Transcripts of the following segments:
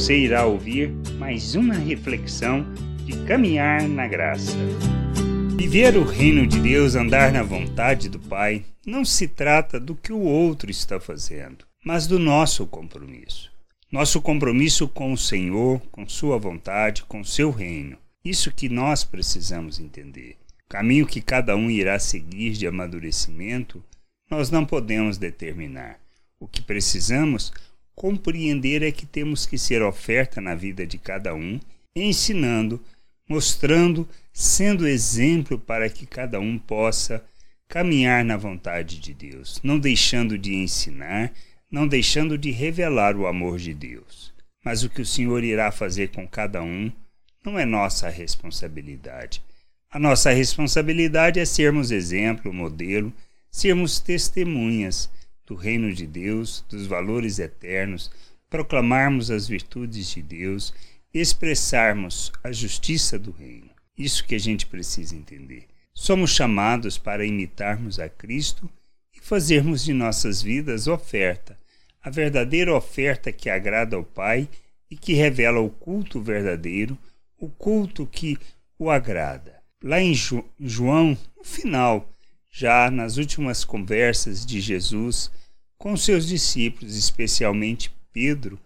você irá ouvir mais uma reflexão de caminhar na graça. Viver o reino de Deus, andar na vontade do Pai, não se trata do que o outro está fazendo, mas do nosso compromisso. Nosso compromisso com o Senhor, com Sua vontade, com seu reino. Isso que nós precisamos entender. O caminho que cada um irá seguir de amadurecimento, nós não podemos determinar. O que precisamos compreender é que temos que ser oferta na vida de cada um, ensinando, mostrando, sendo exemplo para que cada um possa caminhar na vontade de Deus, não deixando de ensinar, não deixando de revelar o amor de Deus. Mas o que o Senhor irá fazer com cada um não é nossa responsabilidade. A nossa responsabilidade é sermos exemplo, modelo, sermos testemunhas do reino de Deus, dos valores eternos, proclamarmos as virtudes de Deus, expressarmos a justiça do reino. Isso que a gente precisa entender. Somos chamados para imitarmos a Cristo e fazermos de nossas vidas oferta, a verdadeira oferta que agrada ao Pai e que revela o culto verdadeiro, o culto que o agrada. Lá em João, no final, já nas últimas conversas de Jesus com seus discípulos, especialmente Pedro,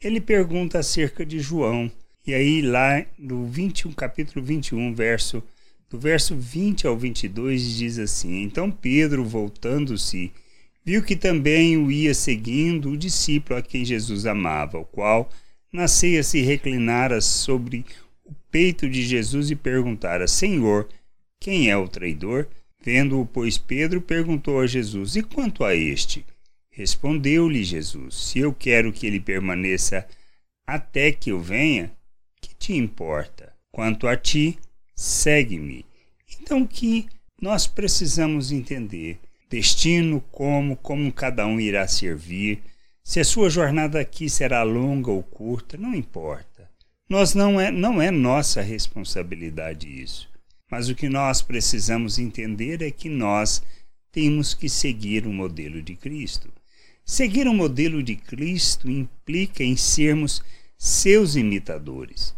ele pergunta acerca de João. E aí lá no 21, capítulo 21, verso do verso 20 ao 22 diz assim: Então Pedro, voltando-se, viu que também o ia seguindo o discípulo a quem Jesus amava, o qual nascia se reclinara sobre o peito de Jesus e perguntara: Senhor, quem é o traidor? Vendo-o, pois, Pedro perguntou a Jesus: E quanto a este? Respondeu-lhe Jesus: Se eu quero que ele permaneça até que eu venha, que te importa? Quanto a ti, segue-me. Então, que nós precisamos entender? Destino, como, como cada um irá servir, se a sua jornada aqui será longa ou curta, não importa. Nós não é, não é nossa responsabilidade isso. Mas o que nós precisamos entender é que nós temos que seguir o modelo de Cristo. Seguir o modelo de Cristo implica em sermos seus imitadores,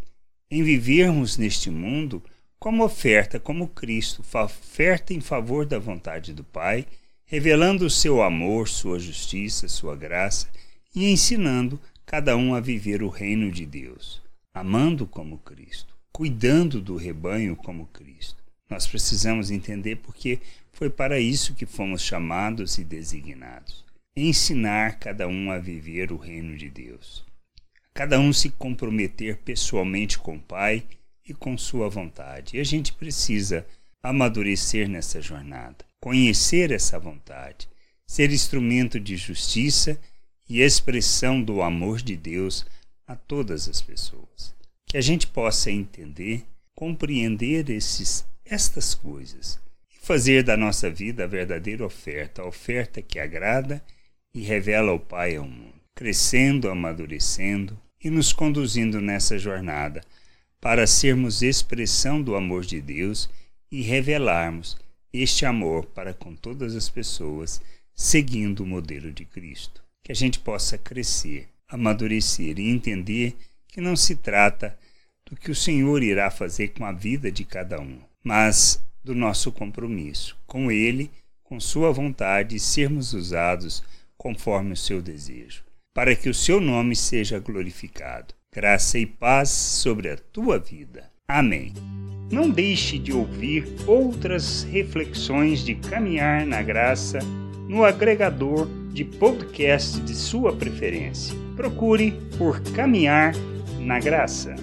em vivermos neste mundo como oferta, como Cristo, oferta em favor da vontade do Pai, revelando o seu amor, sua justiça, sua graça e ensinando cada um a viver o reino de Deus, amando como Cristo, cuidando do rebanho como Cristo. Nós precisamos entender porque foi para isso que fomos chamados e designados ensinar cada um a viver o reino de Deus. Cada um se comprometer pessoalmente com o Pai e com sua vontade. E a gente precisa amadurecer nessa jornada, conhecer essa vontade, ser instrumento de justiça e expressão do amor de Deus a todas as pessoas. Que a gente possa entender, compreender esses, estas coisas e fazer da nossa vida a verdadeira oferta, a oferta que agrada e revela o Pai ao mundo, crescendo, amadurecendo e nos conduzindo nessa jornada para sermos expressão do amor de Deus e revelarmos este amor para com todas as pessoas, seguindo o modelo de Cristo. Que a gente possa crescer, amadurecer e entender que não se trata do que o Senhor irá fazer com a vida de cada um, mas do nosso compromisso com Ele, com Sua vontade, e sermos usados conforme o seu desejo, para que o seu nome seja glorificado. Graça e paz sobre a tua vida. Amém. Não deixe de ouvir outras reflexões de caminhar na graça no agregador de podcast de sua preferência. Procure por Caminhar na Graça.